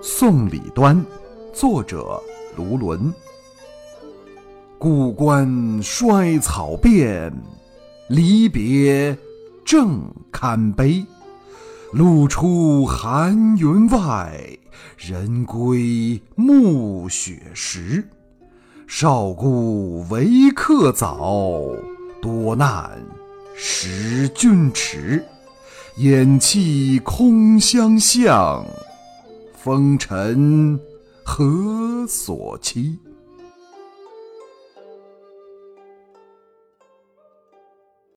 送礼端，作者卢纶。故关衰草遍，离别正堪悲。路出寒云外，人归暮雪时。少顾为客早，多难识君迟。偃旗空相向，风尘何所期？